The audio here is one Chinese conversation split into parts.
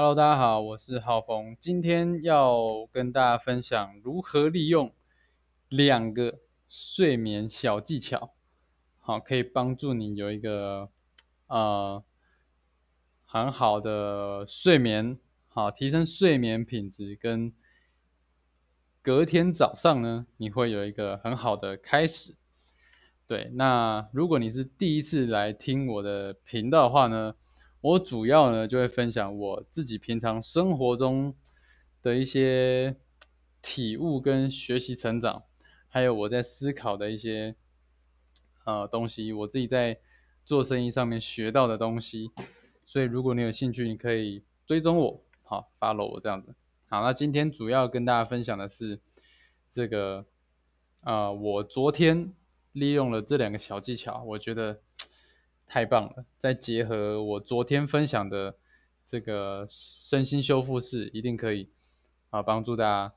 Hello，大家好，我是浩峰，今天要跟大家分享如何利用两个睡眠小技巧，好，可以帮助你有一个呃很好的睡眠，好，提升睡眠品质，跟隔天早上呢，你会有一个很好的开始。对，那如果你是第一次来听我的频道的话呢？我主要呢就会分享我自己平常生活中的一些体悟跟学习成长，还有我在思考的一些呃东西，我自己在做生意上面学到的东西。所以如果你有兴趣，你可以追踪我，好，follow 我这样子。好，那今天主要跟大家分享的是这个啊，我昨天利用了这两个小技巧，我觉得。太棒了！再结合我昨天分享的这个身心修复式，一定可以啊帮助大家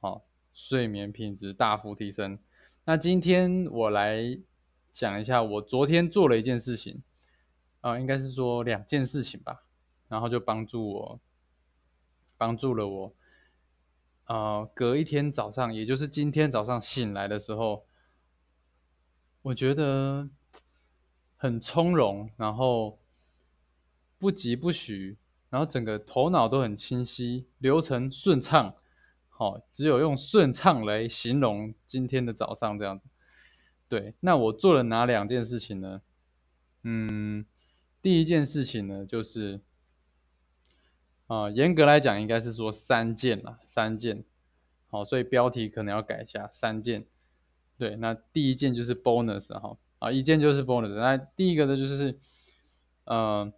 好睡眠品质大幅提升。那今天我来讲一下我昨天做了一件事情啊，应该是说两件事情吧，然后就帮助我帮助了我啊，隔一天早上，也就是今天早上醒来的时候，我觉得。很从容，然后不急不徐，然后整个头脑都很清晰，流程顺畅。好，只有用顺畅来形容今天的早上这样子。对，那我做了哪两件事情呢？嗯，第一件事情呢，就是啊，严格来讲应该是说三件啦，三件。好，所以标题可能要改一下，三件。对，那第一件就是 bonus 哈。啊，一件就是 bonus。那第一个呢，就是，呃，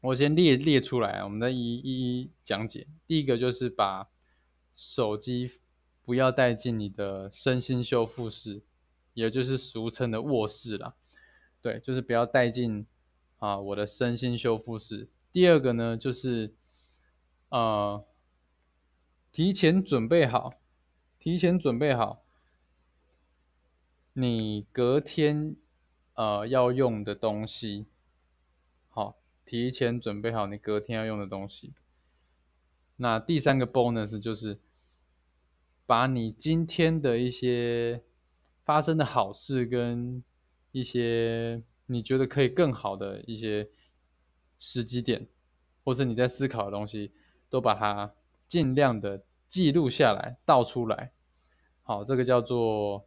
我先列列出来，我们再一一一讲解。第一个就是把手机不要带进你的身心修复室，也就是俗称的卧室啦。对，就是不要带进啊我的身心修复室。第二个呢，就是呃，提前准备好，提前准备好。你隔天呃要用的东西，好，提前准备好你隔天要用的东西。那第三个 bonus 就是把你今天的一些发生的好事跟一些你觉得可以更好的一些时机点，或是你在思考的东西，都把它尽量的记录下来，倒出来。好，这个叫做。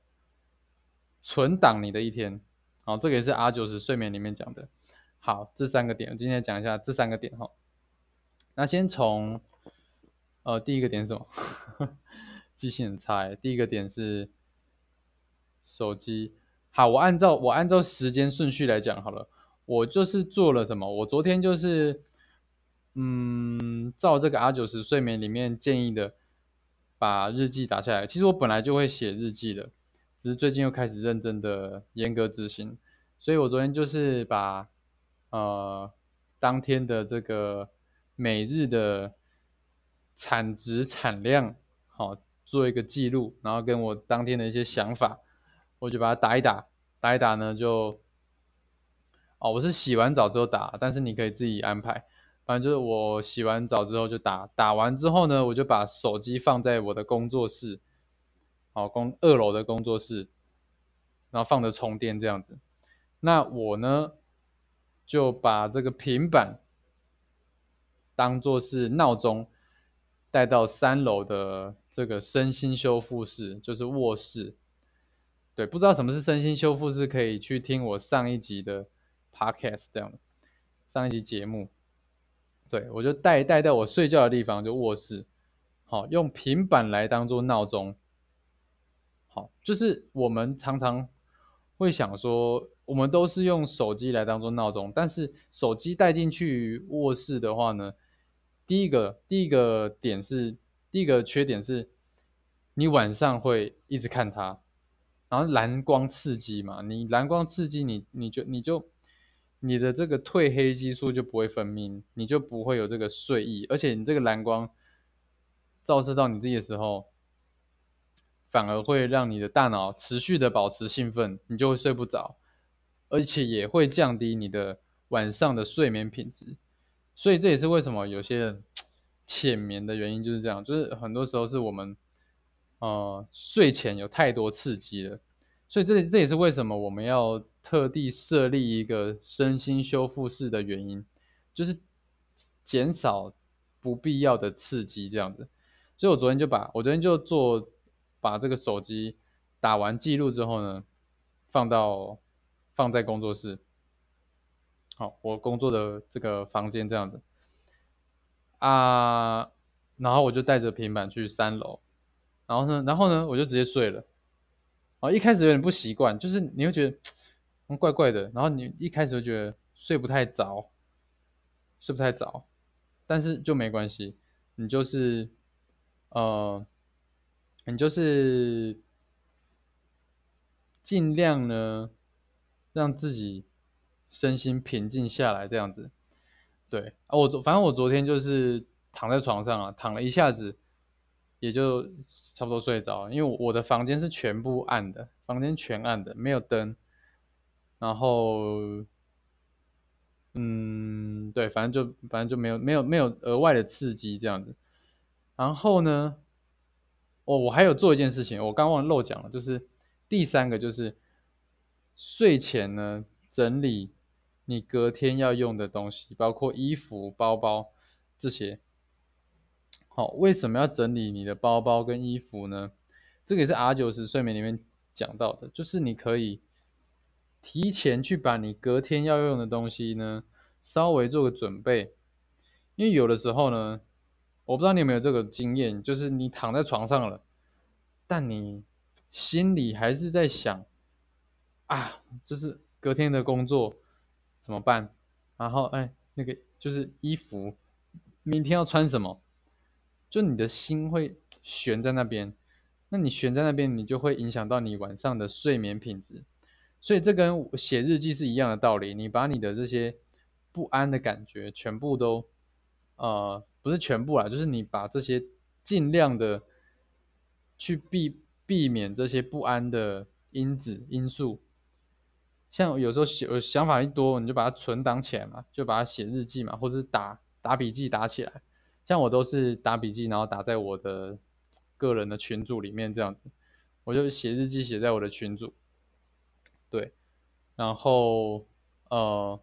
存档你的一天，好，这个也是 R 九十睡眠里面讲的。好，这三个点，我今天讲一下这三个点哈。那先从呃第一个点什么？记性很差。第一个点是手机。好，我按照我按照时间顺序来讲好了。我就是做了什么？我昨天就是嗯，照这个 R 九十睡眠里面建议的，把日记打下来。其实我本来就会写日记的。只是最近又开始认真的严格执行，所以我昨天就是把呃当天的这个每日的产值产量好做一个记录，然后跟我当天的一些想法，我就把它打一打，打一打呢就哦我是洗完澡之后打，但是你可以自己安排，反正就是我洗完澡之后就打，打完之后呢我就把手机放在我的工作室。好，工二楼的工作室，然后放着充电这样子。那我呢，就把这个平板当做是闹钟，带到三楼的这个身心修复室，就是卧室。对，不知道什么是身心修复室，可以去听我上一集的 podcast 这样的上一集节目。对我就带带到我睡觉的地方，就卧室。好，用平板来当做闹钟。好，就是我们常常会想说，我们都是用手机来当做闹钟，但是手机带进去卧室的话呢，第一个第一个点是，第一个缺点是，你晚上会一直看它，然后蓝光刺激嘛，你蓝光刺激你，你就你就你的这个褪黑激素就不会分泌，你就不会有这个睡意，而且你这个蓝光照射到你自己的时候。反而会让你的大脑持续的保持兴奋，你就会睡不着，而且也会降低你的晚上的睡眠品质。所以这也是为什么有些人浅眠的原因就是这样，就是很多时候是我们呃睡前有太多刺激了，所以这这也是为什么我们要特地设立一个身心修复室的原因，就是减少不必要的刺激这样子。所以我昨天就把我昨天就做把这个手机打完记录之后呢，放到放在工作室。好，我工作的这个房间这样子啊，然后我就带着平板去三楼，然后呢，然后呢，我就直接睡了。啊，一开始有点不习惯，就是你会觉得怪怪的，然后你一开始会觉得睡不太着，睡不太着，但是就没关系，你就是呃，你就是尽量呢让自己。身心平静下来，这样子，对啊，我昨反正我昨天就是躺在床上啊，躺了一下子，也就差不多睡着。因为我的房间是全部暗的，房间全暗的，没有灯，然后，嗯，对，反正就反正就没有没有没有额外的刺激这样子。然后呢，哦，我还有做一件事情，我刚忘了漏讲了，就是第三个就是睡前呢整理。你隔天要用的东西，包括衣服、包包这些。好，为什么要整理你的包包跟衣服呢？这个也是 R 九十睡眠里面讲到的，就是你可以提前去把你隔天要用的东西呢，稍微做个准备。因为有的时候呢，我不知道你有没有这个经验，就是你躺在床上了，但你心里还是在想啊，就是隔天的工作。怎么办？然后哎，那个就是衣服，明天要穿什么？就你的心会悬在那边，那你悬在那边，你就会影响到你晚上的睡眠品质。所以这跟写日记是一样的道理。你把你的这些不安的感觉全部都，呃，不是全部啦，就是你把这些尽量的去避避免这些不安的因子因素。像有时候想想法一多，你就把它存档起来嘛，就把它写日记嘛，或者是打打笔记打起来。像我都是打笔记，然后打在我的个人的群组里面这样子，我就写日记写在我的群组。对，然后呃，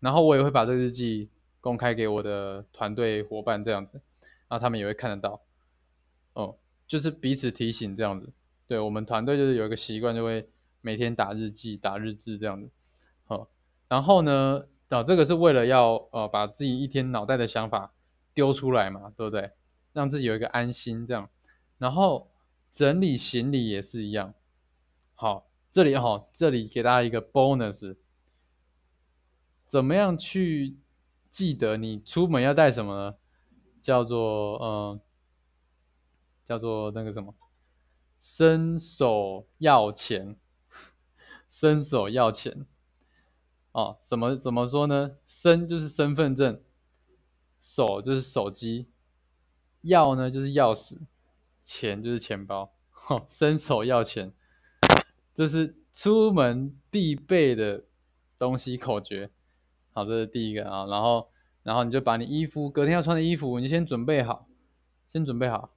然后我也会把这个日记公开给我的团队伙伴这样子，然后他们也会看得到。哦，就是彼此提醒这样子。对我们团队就是有一个习惯，就会。每天打日记、打日志这样子，好，然后呢，啊，这个是为了要呃把自己一天脑袋的想法丢出来嘛，对不对？让自己有一个安心这样，然后整理行李也是一样。好，这里哈，这里给大家一个 bonus，怎么样去记得你出门要带什么呢？叫做呃，叫做那个什么，伸手要钱。伸手要钱，哦，怎么怎么说呢？身就是身份证，手就是手机，钥呢就是钥匙，钱就是钱包。哦，伸手要钱，这是出门必备的东西口诀。好，这是第一个啊。然后，然后你就把你衣服隔天要穿的衣服，你先准备好，先准备好，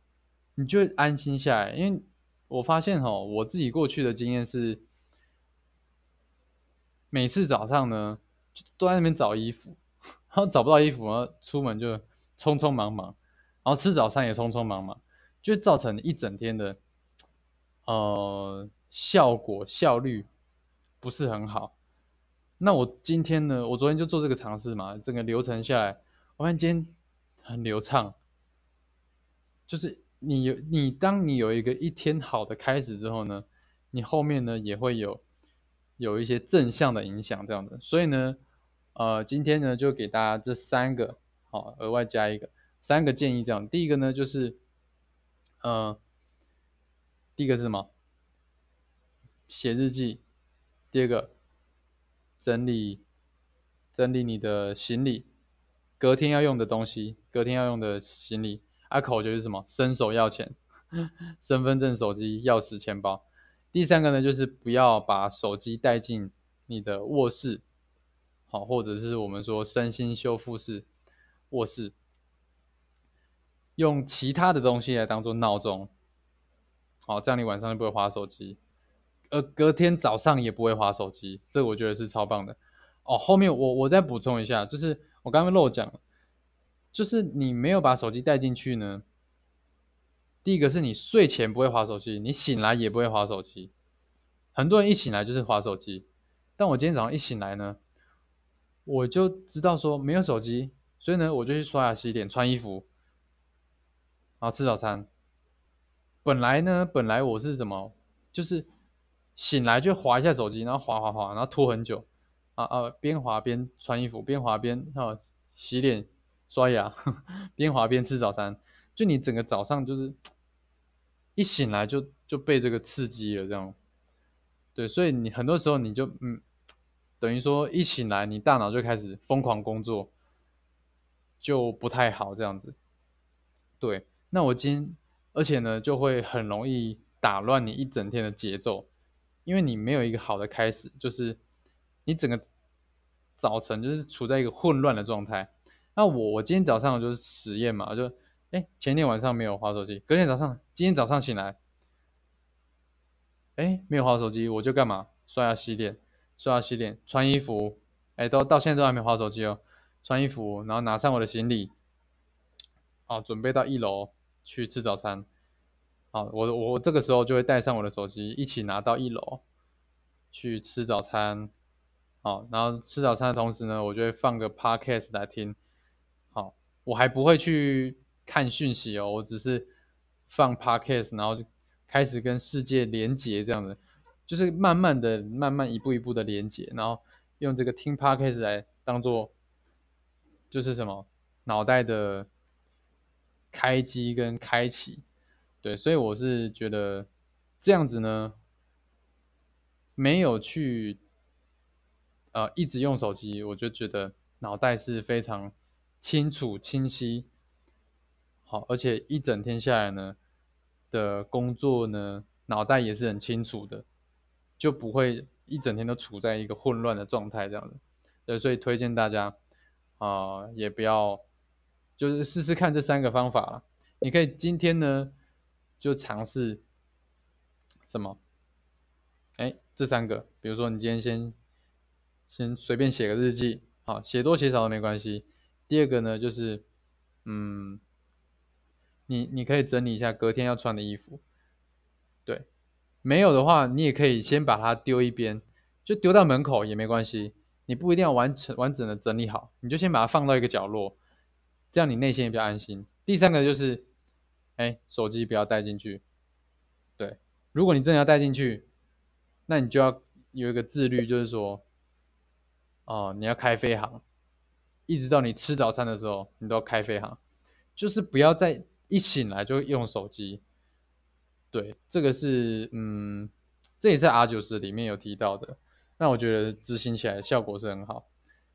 你就安心下来。因为我发现哈，我自己过去的经验是。每次早上呢，就都在那边找衣服，然后找不到衣服，然后出门就匆匆忙忙，然后吃早餐也匆匆忙忙，就造成一整天的呃效果效率不是很好。那我今天呢，我昨天就做这个尝试嘛，整个流程下来，我发现今天很流畅。就是你有你，当你有一个一天好的开始之后呢，你后面呢也会有。有一些正向的影响，这样的，所以呢，呃，今天呢就给大家这三个，好，额外加一个三个建议，这样，第一个呢就是，呃，第一个是什么？写日记，第二个整理整理你的行李，隔天要用的东西，隔天要用的行李，啊，口诀是什么？伸手要钱，身份证、手机、钥匙、钱包。第三个呢，就是不要把手机带进你的卧室，好，或者是我们说身心修复室、卧室，用其他的东西来当做闹钟，好，这样你晚上就不会划手机，而隔天早上也不会划手机，这我觉得是超棒的。哦，后面我我再补充一下，就是我刚刚漏讲，就是你没有把手机带进去呢。第一个是你睡前不会划手机，你醒来也不会划手机。很多人一醒来就是划手机，但我今天早上一醒来呢，我就知道说没有手机，所以呢我就去刷牙、洗脸、穿衣服，然后吃早餐。本来呢，本来我是怎么，就是醒来就划一下手机，然后划划划，然后拖很久。啊啊！边滑边穿衣服，边滑边啊洗脸、刷牙，边滑边吃早餐。就你整个早上就是一醒来就就被这个刺激了，这样。对，所以你很多时候你就嗯，等于说一醒来你大脑就开始疯狂工作，就不太好这样子。对，那我今天而且呢就会很容易打乱你一整天的节奏，因为你没有一个好的开始，就是。你整个早晨就是处在一个混乱的状态。那我我今天早上就是实验嘛，就哎前天晚上没有划手机，隔天早上今天早上醒来，哎没有划手机，我就干嘛？刷牙洗脸，刷牙洗脸，穿衣服，哎都到现在都还没划手机哦。穿衣服，然后拿上我的行李，好准备到一楼去吃早餐。好，我我这个时候就会带上我的手机，一起拿到一楼去吃早餐。好，然后吃早餐的同时呢，我就会放个 podcast 来听。好，我还不会去看讯息哦，我只是放 podcast，然后就开始跟世界连接，这样的，就是慢慢的、慢慢一步一步的连接，然后用这个听 podcast 来当做，就是什么脑袋的开机跟开启。对，所以我是觉得这样子呢，没有去。呃，一直用手机，我就觉得脑袋是非常清楚、清晰，好，而且一整天下来呢的工作呢，脑袋也是很清楚的，就不会一整天都处在一个混乱的状态这样的。对，所以推荐大家啊，也不要就是试试看这三个方法了，你可以今天呢就尝试什么？哎，这三个，比如说你今天先。先随便写个日记，好，写多写少都没关系。第二个呢，就是，嗯，你你可以整理一下隔天要穿的衣服，对，没有的话，你也可以先把它丢一边，就丢到门口也没关系。你不一定要完成完整的整理好，你就先把它放到一个角落，这样你内心也比较安心。第三个就是，哎，手机不要带进去，对，如果你真的要带进去，那你就要有一个自律，就是说。哦，你要开飞航，一直到你吃早餐的时候，你都要开飞航，就是不要再一醒来就用手机。对，这个是嗯，这也是 R 九十里面有提到的。那我觉得执行起来效果是很好。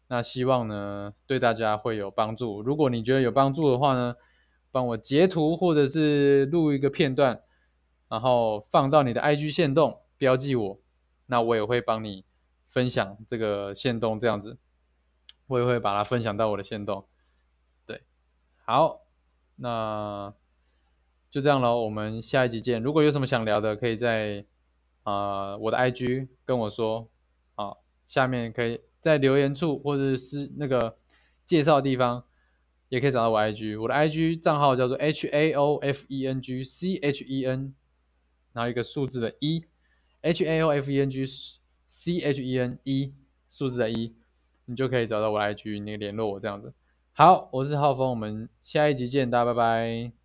那希望呢对大家会有帮助。如果你觉得有帮助的话呢，帮我截图或者是录一个片段，然后放到你的 IG 线动，标记我，那我也会帮你。分享这个线动这样子，我也会把它分享到我的线动。对，好，那就这样喽，我们下一集见。如果有什么想聊的，可以在啊我的 IG 跟我说啊，下面可以在留言处或者是那个介绍地方，也可以找到我 IG。我的 IG 账号叫做 H A O F E N G C H E N，然后一个数字的一，H A O F E N G。C H E N 一数字的一，你就可以找到我 IG，你联络我这样子。好，我是浩峰，我们下一集见，大家拜拜。